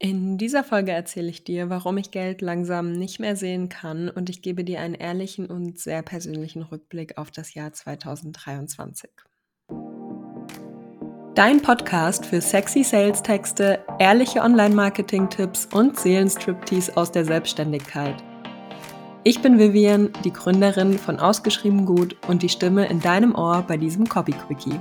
In dieser Folge erzähle ich dir, warum ich Geld langsam nicht mehr sehen kann und ich gebe dir einen ehrlichen und sehr persönlichen Rückblick auf das Jahr 2023. Dein Podcast für sexy Sales-Texte, ehrliche Online-Marketing-Tipps und Seelenstriptease aus der Selbstständigkeit. Ich bin Vivian, die Gründerin von Ausgeschrieben Gut und die Stimme in deinem Ohr bei diesem Copy Quickie.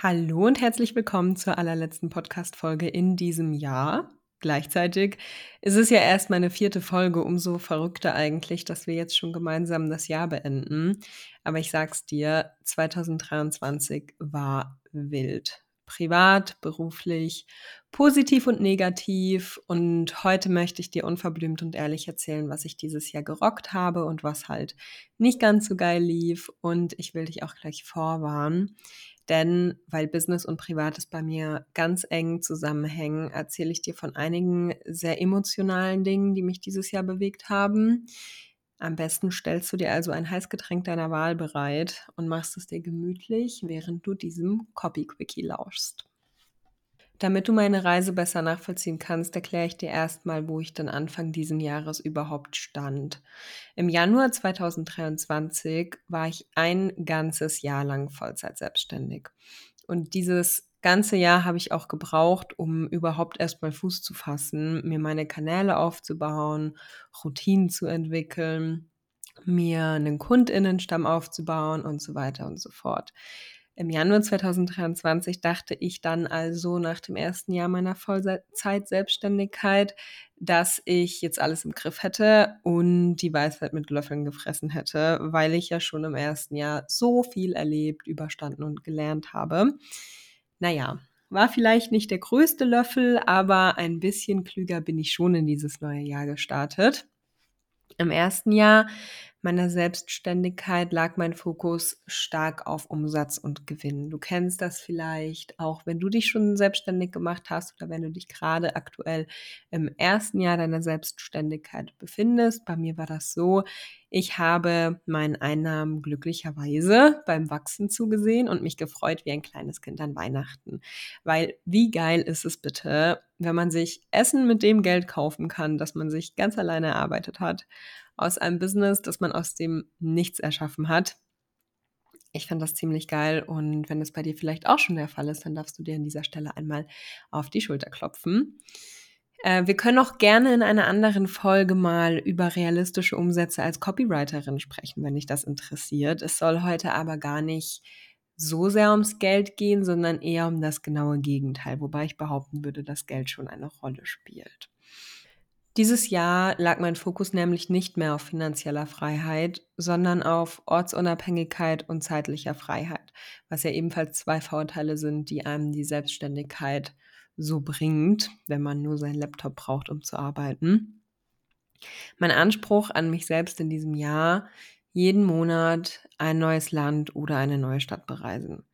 Hallo und herzlich willkommen zur allerletzten Podcast-Folge in diesem Jahr. Gleichzeitig ist es ja erst meine vierte Folge, umso verrückter eigentlich, dass wir jetzt schon gemeinsam das Jahr beenden. Aber ich sag's dir, 2023 war wild. Privat, beruflich, positiv und negativ. Und heute möchte ich dir unverblümt und ehrlich erzählen, was ich dieses Jahr gerockt habe und was halt nicht ganz so geil lief. Und ich will dich auch gleich vorwarnen. Denn weil Business und Privates bei mir ganz eng zusammenhängen, erzähle ich dir von einigen sehr emotionalen Dingen, die mich dieses Jahr bewegt haben. Am besten stellst du dir also ein Heißgetränk deiner Wahl bereit und machst es dir gemütlich, während du diesem Copy Quickie lauschst. Damit du meine Reise besser nachvollziehen kannst, erkläre ich dir erstmal, wo ich dann Anfang diesen Jahres überhaupt stand. Im Januar 2023 war ich ein ganzes Jahr lang Vollzeit selbstständig. Und dieses ganze Jahr habe ich auch gebraucht, um überhaupt erstmal Fuß zu fassen, mir meine Kanäle aufzubauen, Routinen zu entwickeln, mir einen Kundinnenstamm aufzubauen und so weiter und so fort. Im Januar 2023 dachte ich dann also nach dem ersten Jahr meiner Vollzeit-Selbstständigkeit, dass ich jetzt alles im Griff hätte und die Weisheit mit Löffeln gefressen hätte, weil ich ja schon im ersten Jahr so viel erlebt, überstanden und gelernt habe. Naja, war vielleicht nicht der größte Löffel, aber ein bisschen klüger bin ich schon in dieses neue Jahr gestartet. Im ersten Jahr meiner Selbstständigkeit lag mein Fokus stark auf Umsatz und Gewinn. Du kennst das vielleicht auch, wenn du dich schon selbstständig gemacht hast oder wenn du dich gerade aktuell im ersten Jahr deiner Selbstständigkeit befindest. Bei mir war das so, ich habe meinen Einnahmen glücklicherweise beim Wachsen zugesehen und mich gefreut wie ein kleines Kind an Weihnachten. Weil wie geil ist es bitte, wenn man sich Essen mit dem Geld kaufen kann, das man sich ganz alleine erarbeitet hat aus einem Business, das man aus dem Nichts erschaffen hat. Ich fand das ziemlich geil und wenn es bei dir vielleicht auch schon der Fall ist, dann darfst du dir an dieser Stelle einmal auf die Schulter klopfen. Äh, wir können auch gerne in einer anderen Folge mal über realistische Umsätze als Copywriterin sprechen, wenn dich das interessiert. Es soll heute aber gar nicht so sehr ums Geld gehen, sondern eher um das genaue Gegenteil, wobei ich behaupten würde, dass Geld schon eine Rolle spielt. Dieses Jahr lag mein Fokus nämlich nicht mehr auf finanzieller Freiheit, sondern auf Ortsunabhängigkeit und zeitlicher Freiheit, was ja ebenfalls zwei Vorteile sind, die einem die Selbstständigkeit so bringt, wenn man nur seinen Laptop braucht, um zu arbeiten. Mein Anspruch an mich selbst in diesem Jahr, jeden Monat ein neues Land oder eine neue Stadt bereisen.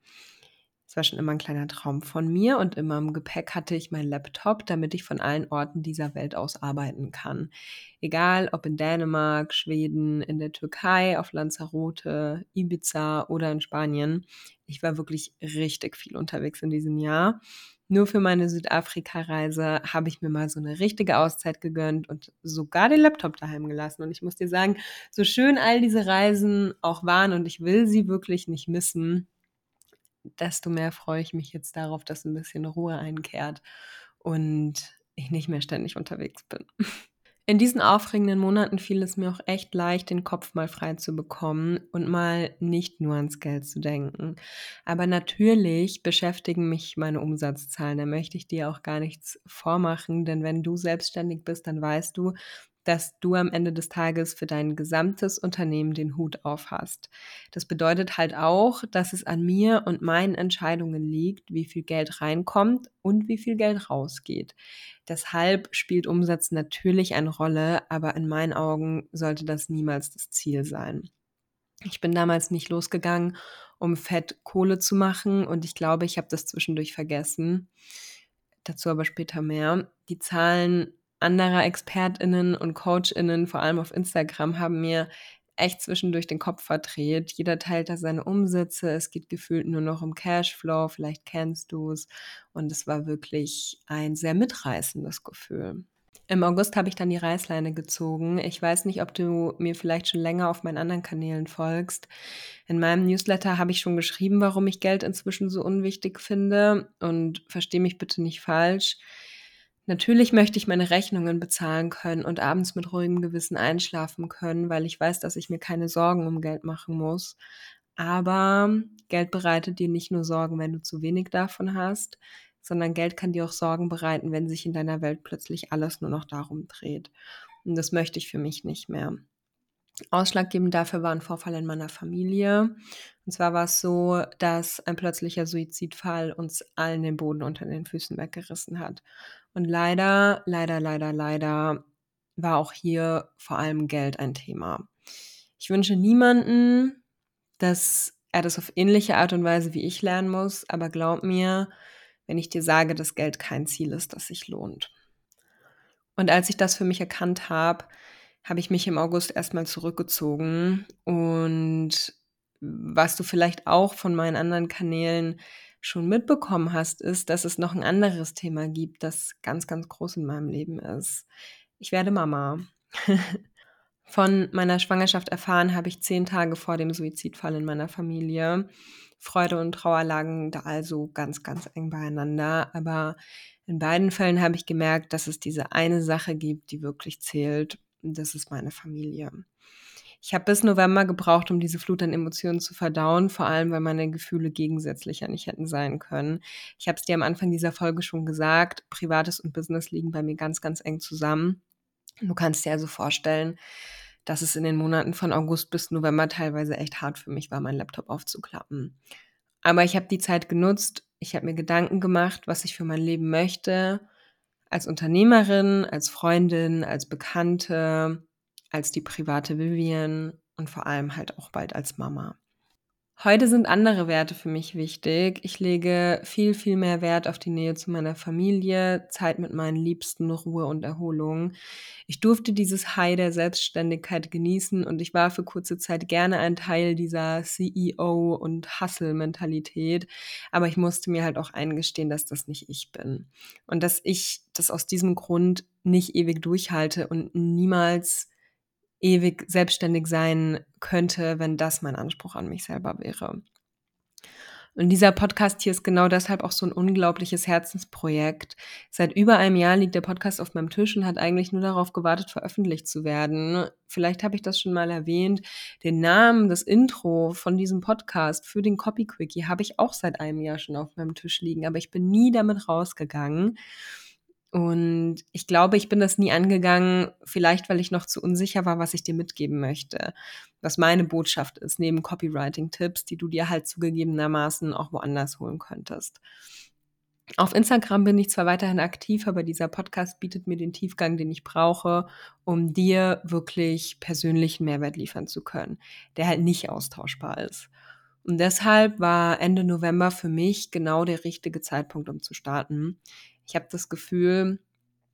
Das war schon immer ein kleiner Traum von mir und immer im Gepäck hatte ich meinen Laptop, damit ich von allen Orten dieser Welt aus arbeiten kann. Egal ob in Dänemark, Schweden, in der Türkei, auf Lanzarote, Ibiza oder in Spanien. Ich war wirklich richtig viel unterwegs in diesem Jahr. Nur für meine Südafrika-Reise habe ich mir mal so eine richtige Auszeit gegönnt und sogar den Laptop daheim gelassen. Und ich muss dir sagen, so schön all diese Reisen auch waren und ich will sie wirklich nicht missen, desto mehr freue ich mich jetzt darauf, dass ein bisschen Ruhe einkehrt und ich nicht mehr ständig unterwegs bin. In diesen aufregenden Monaten fiel es mir auch echt leicht, den Kopf mal frei zu bekommen und mal nicht nur ans Geld zu denken. Aber natürlich beschäftigen mich meine Umsatzzahlen. Da möchte ich dir auch gar nichts vormachen, denn wenn du selbstständig bist, dann weißt du, dass du am Ende des Tages für dein gesamtes Unternehmen den Hut auf hast. Das bedeutet halt auch, dass es an mir und meinen Entscheidungen liegt, wie viel Geld reinkommt und wie viel Geld rausgeht. Deshalb spielt Umsatz natürlich eine Rolle, aber in meinen Augen sollte das niemals das Ziel sein. Ich bin damals nicht losgegangen, um fett Kohle zu machen und ich glaube, ich habe das zwischendurch vergessen. Dazu aber später mehr. Die Zahlen anderer ExpertInnen und CoachInnen, vor allem auf Instagram, haben mir echt zwischendurch den Kopf verdreht. Jeder teilt da seine Umsätze. Es geht gefühlt nur noch um Cashflow. Vielleicht kennst du es. Und es war wirklich ein sehr mitreißendes Gefühl. Im August habe ich dann die Reißleine gezogen. Ich weiß nicht, ob du mir vielleicht schon länger auf meinen anderen Kanälen folgst. In meinem Newsletter habe ich schon geschrieben, warum ich Geld inzwischen so unwichtig finde. Und verstehe mich bitte nicht falsch. Natürlich möchte ich meine Rechnungen bezahlen können und abends mit ruhigem Gewissen einschlafen können, weil ich weiß, dass ich mir keine Sorgen um Geld machen muss. Aber Geld bereitet dir nicht nur Sorgen, wenn du zu wenig davon hast, sondern Geld kann dir auch Sorgen bereiten, wenn sich in deiner Welt plötzlich alles nur noch darum dreht. Und das möchte ich für mich nicht mehr. Ausschlaggebend dafür war ein Vorfall in meiner Familie. Und zwar war es so, dass ein plötzlicher Suizidfall uns allen den Boden unter den Füßen weggerissen hat. Und leider, leider, leider, leider war auch hier vor allem Geld ein Thema. Ich wünsche niemanden, dass er das auf ähnliche Art und Weise wie ich lernen muss, aber glaub mir, wenn ich dir sage, dass Geld kein Ziel ist, das sich lohnt. Und als ich das für mich erkannt habe, habe ich mich im August erstmal zurückgezogen. Und was du vielleicht auch von meinen anderen Kanälen schon mitbekommen hast, ist, dass es noch ein anderes Thema gibt, das ganz, ganz groß in meinem Leben ist. Ich werde Mama. Von meiner Schwangerschaft erfahren habe ich zehn Tage vor dem Suizidfall in meiner Familie. Freude und Trauer lagen da also ganz, ganz eng beieinander. Aber in beiden Fällen habe ich gemerkt, dass es diese eine Sache gibt, die wirklich zählt. Und das ist meine Familie. Ich habe bis November gebraucht, um diese Flut an Emotionen zu verdauen, vor allem weil meine Gefühle gegensätzlicher nicht hätten sein können. Ich habe es dir am Anfang dieser Folge schon gesagt, Privates und Business liegen bei mir ganz, ganz eng zusammen. Du kannst dir also vorstellen, dass es in den Monaten von August bis November teilweise echt hart für mich war, meinen Laptop aufzuklappen. Aber ich habe die Zeit genutzt, ich habe mir Gedanken gemacht, was ich für mein Leben möchte, als Unternehmerin, als Freundin, als Bekannte, als die private Vivian und vor allem halt auch bald als Mama. Heute sind andere Werte für mich wichtig. Ich lege viel, viel mehr Wert auf die Nähe zu meiner Familie, Zeit mit meinen Liebsten, Ruhe und Erholung. Ich durfte dieses High der Selbstständigkeit genießen und ich war für kurze Zeit gerne ein Teil dieser CEO- und Hustle-Mentalität. Aber ich musste mir halt auch eingestehen, dass das nicht ich bin. Und dass ich das aus diesem Grund nicht ewig durchhalte und niemals ewig selbstständig sein könnte, wenn das mein Anspruch an mich selber wäre. Und dieser Podcast hier ist genau deshalb auch so ein unglaubliches Herzensprojekt. Seit über einem Jahr liegt der Podcast auf meinem Tisch und hat eigentlich nur darauf gewartet, veröffentlicht zu werden. Vielleicht habe ich das schon mal erwähnt. Den Namen, das Intro von diesem Podcast für den Copy Quickie habe ich auch seit einem Jahr schon auf meinem Tisch liegen, aber ich bin nie damit rausgegangen. Und ich glaube, ich bin das nie angegangen, vielleicht weil ich noch zu unsicher war, was ich dir mitgeben möchte. Was meine Botschaft ist, neben Copywriting-Tipps, die du dir halt zugegebenermaßen auch woanders holen könntest. Auf Instagram bin ich zwar weiterhin aktiv, aber dieser Podcast bietet mir den Tiefgang, den ich brauche, um dir wirklich persönlichen Mehrwert liefern zu können, der halt nicht austauschbar ist. Und deshalb war Ende November für mich genau der richtige Zeitpunkt, um zu starten. Ich habe das Gefühl,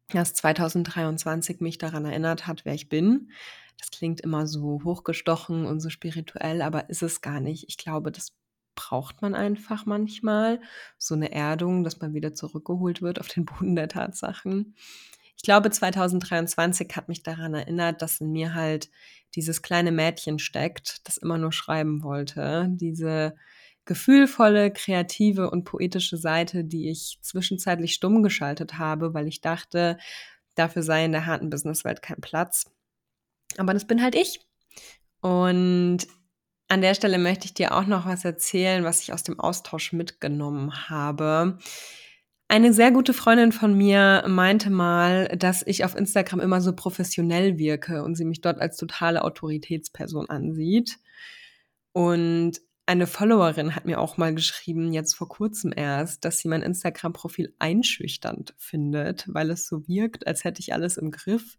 dass 2023 mich daran erinnert hat, wer ich bin. Das klingt immer so hochgestochen und so spirituell, aber ist es gar nicht. Ich glaube, das braucht man einfach manchmal. So eine Erdung, dass man wieder zurückgeholt wird auf den Boden der Tatsachen. Ich glaube, 2023 hat mich daran erinnert, dass in mir halt dieses kleine Mädchen steckt, das immer nur schreiben wollte. Diese gefühlvolle, kreative und poetische Seite, die ich zwischenzeitlich stumm geschaltet habe, weil ich dachte, dafür sei in der harten Businesswelt kein Platz. Aber das bin halt ich. Und an der Stelle möchte ich dir auch noch was erzählen, was ich aus dem Austausch mitgenommen habe. Eine sehr gute Freundin von mir meinte mal, dass ich auf Instagram immer so professionell wirke und sie mich dort als totale Autoritätsperson ansieht. Und eine Followerin hat mir auch mal geschrieben, jetzt vor kurzem erst, dass sie mein Instagram-Profil einschüchternd findet, weil es so wirkt, als hätte ich alles im Griff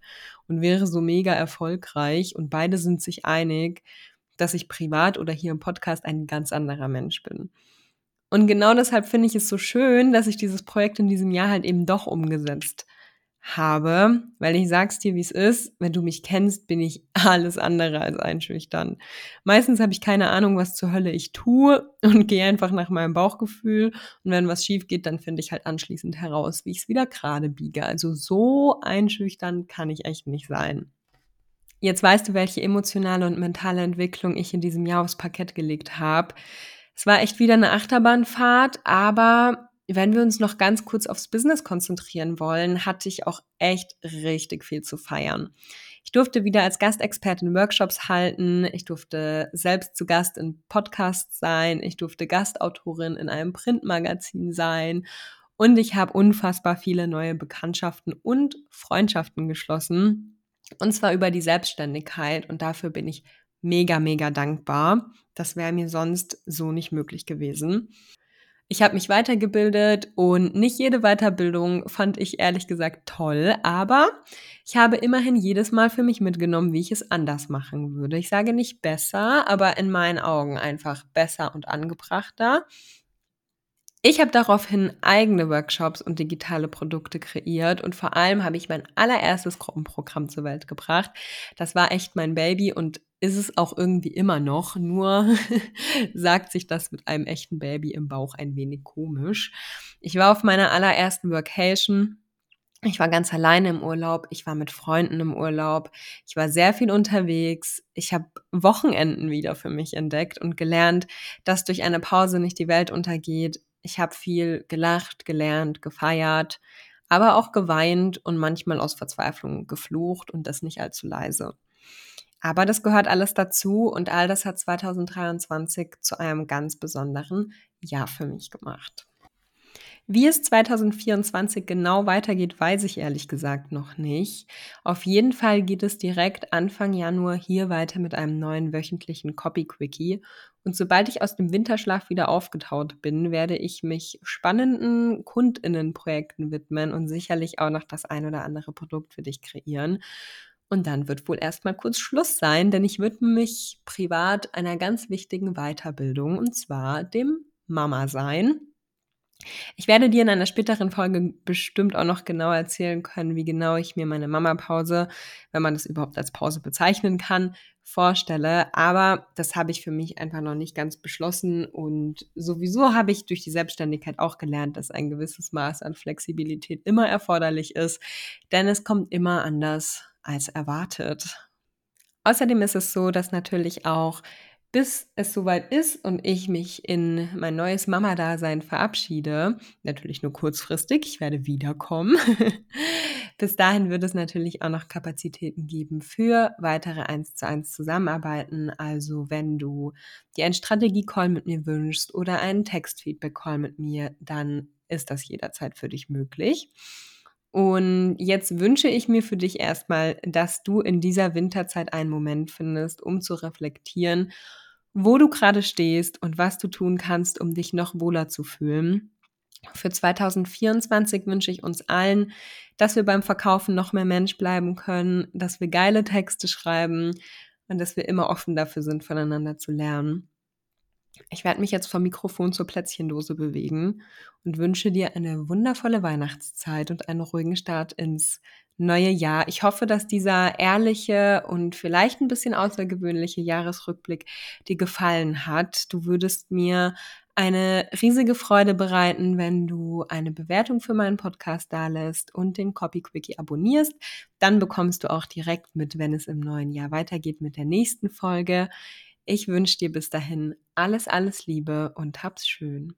und wäre so mega erfolgreich. Und beide sind sich einig, dass ich privat oder hier im Podcast ein ganz anderer Mensch bin. Und genau deshalb finde ich es so schön, dass ich dieses Projekt in diesem Jahr halt eben doch umgesetzt habe, weil ich sag's dir, wie es ist, wenn du mich kennst, bin ich alles andere als einschüchtern. Meistens habe ich keine Ahnung, was zur Hölle ich tue und gehe einfach nach meinem Bauchgefühl und wenn was schief geht, dann finde ich halt anschließend heraus, wie ich es wieder gerade biege. Also so einschüchtern kann ich echt nicht sein. Jetzt weißt du, welche emotionale und mentale Entwicklung ich in diesem Jahr aufs Parkett gelegt habe. Es war echt wieder eine Achterbahnfahrt, aber wenn wir uns noch ganz kurz aufs Business konzentrieren wollen, hatte ich auch echt richtig viel zu feiern. Ich durfte wieder als Gastexpertin Workshops halten. Ich durfte selbst zu Gast in Podcasts sein. Ich durfte Gastautorin in einem Printmagazin sein. Und ich habe unfassbar viele neue Bekanntschaften und Freundschaften geschlossen. Und zwar über die Selbstständigkeit. Und dafür bin ich mega, mega dankbar. Das wäre mir sonst so nicht möglich gewesen. Ich habe mich weitergebildet und nicht jede Weiterbildung fand ich ehrlich gesagt toll, aber ich habe immerhin jedes Mal für mich mitgenommen, wie ich es anders machen würde. Ich sage nicht besser, aber in meinen Augen einfach besser und angebrachter. Ich habe daraufhin eigene Workshops und digitale Produkte kreiert und vor allem habe ich mein allererstes Gruppenprogramm zur Welt gebracht. Das war echt mein Baby und ist es auch irgendwie immer noch, nur sagt sich das mit einem echten Baby im Bauch ein wenig komisch. Ich war auf meiner allerersten Workation. Ich war ganz alleine im Urlaub, ich war mit Freunden im Urlaub, ich war sehr viel unterwegs, ich habe Wochenenden wieder für mich entdeckt und gelernt, dass durch eine Pause nicht die Welt untergeht. Ich habe viel gelacht, gelernt, gefeiert, aber auch geweint und manchmal aus Verzweiflung geflucht und das nicht allzu leise. Aber das gehört alles dazu und all das hat 2023 zu einem ganz besonderen Jahr für mich gemacht. Wie es 2024 genau weitergeht, weiß ich ehrlich gesagt noch nicht. Auf jeden Fall geht es direkt Anfang Januar hier weiter mit einem neuen wöchentlichen Copy Quickie. Und sobald ich aus dem Winterschlaf wieder aufgetaut bin, werde ich mich spannenden Kundinnenprojekten widmen und sicherlich auch noch das ein oder andere Produkt für dich kreieren. Und dann wird wohl erstmal kurz Schluss sein, denn ich widme mich privat einer ganz wichtigen Weiterbildung und zwar dem Mama sein. Ich werde dir in einer späteren Folge bestimmt auch noch genau erzählen können, wie genau ich mir meine Mama-Pause, wenn man das überhaupt als Pause bezeichnen kann, vorstelle. Aber das habe ich für mich einfach noch nicht ganz beschlossen. Und sowieso habe ich durch die Selbstständigkeit auch gelernt, dass ein gewisses Maß an Flexibilität immer erforderlich ist, denn es kommt immer anders als erwartet. Außerdem ist es so, dass natürlich auch bis es soweit ist und ich mich in mein neues Mama-Dasein verabschiede, natürlich nur kurzfristig, ich werde wiederkommen. bis dahin wird es natürlich auch noch Kapazitäten geben für weitere 1 zu 1 Zusammenarbeiten. Also wenn du dir einen Strategie-Call mit mir wünschst oder einen Text-Feedback-Call mit mir, dann ist das jederzeit für dich möglich. Und jetzt wünsche ich mir für dich erstmal, dass du in dieser Winterzeit einen Moment findest, um zu reflektieren, wo du gerade stehst und was du tun kannst, um dich noch wohler zu fühlen. Für 2024 wünsche ich uns allen, dass wir beim Verkaufen noch mehr Mensch bleiben können, dass wir geile Texte schreiben und dass wir immer offen dafür sind, voneinander zu lernen. Ich werde mich jetzt vom Mikrofon zur Plätzchendose bewegen und wünsche dir eine wundervolle Weihnachtszeit und einen ruhigen Start ins neue Jahr. Ich hoffe, dass dieser ehrliche und vielleicht ein bisschen außergewöhnliche Jahresrückblick dir gefallen hat. Du würdest mir eine riesige Freude bereiten, wenn du eine Bewertung für meinen Podcast dalässt und den Copy Quickie abonnierst. Dann bekommst du auch direkt mit, wenn es im neuen Jahr weitergeht mit der nächsten Folge. Ich wünsche dir bis dahin alles, alles Liebe und hab's schön.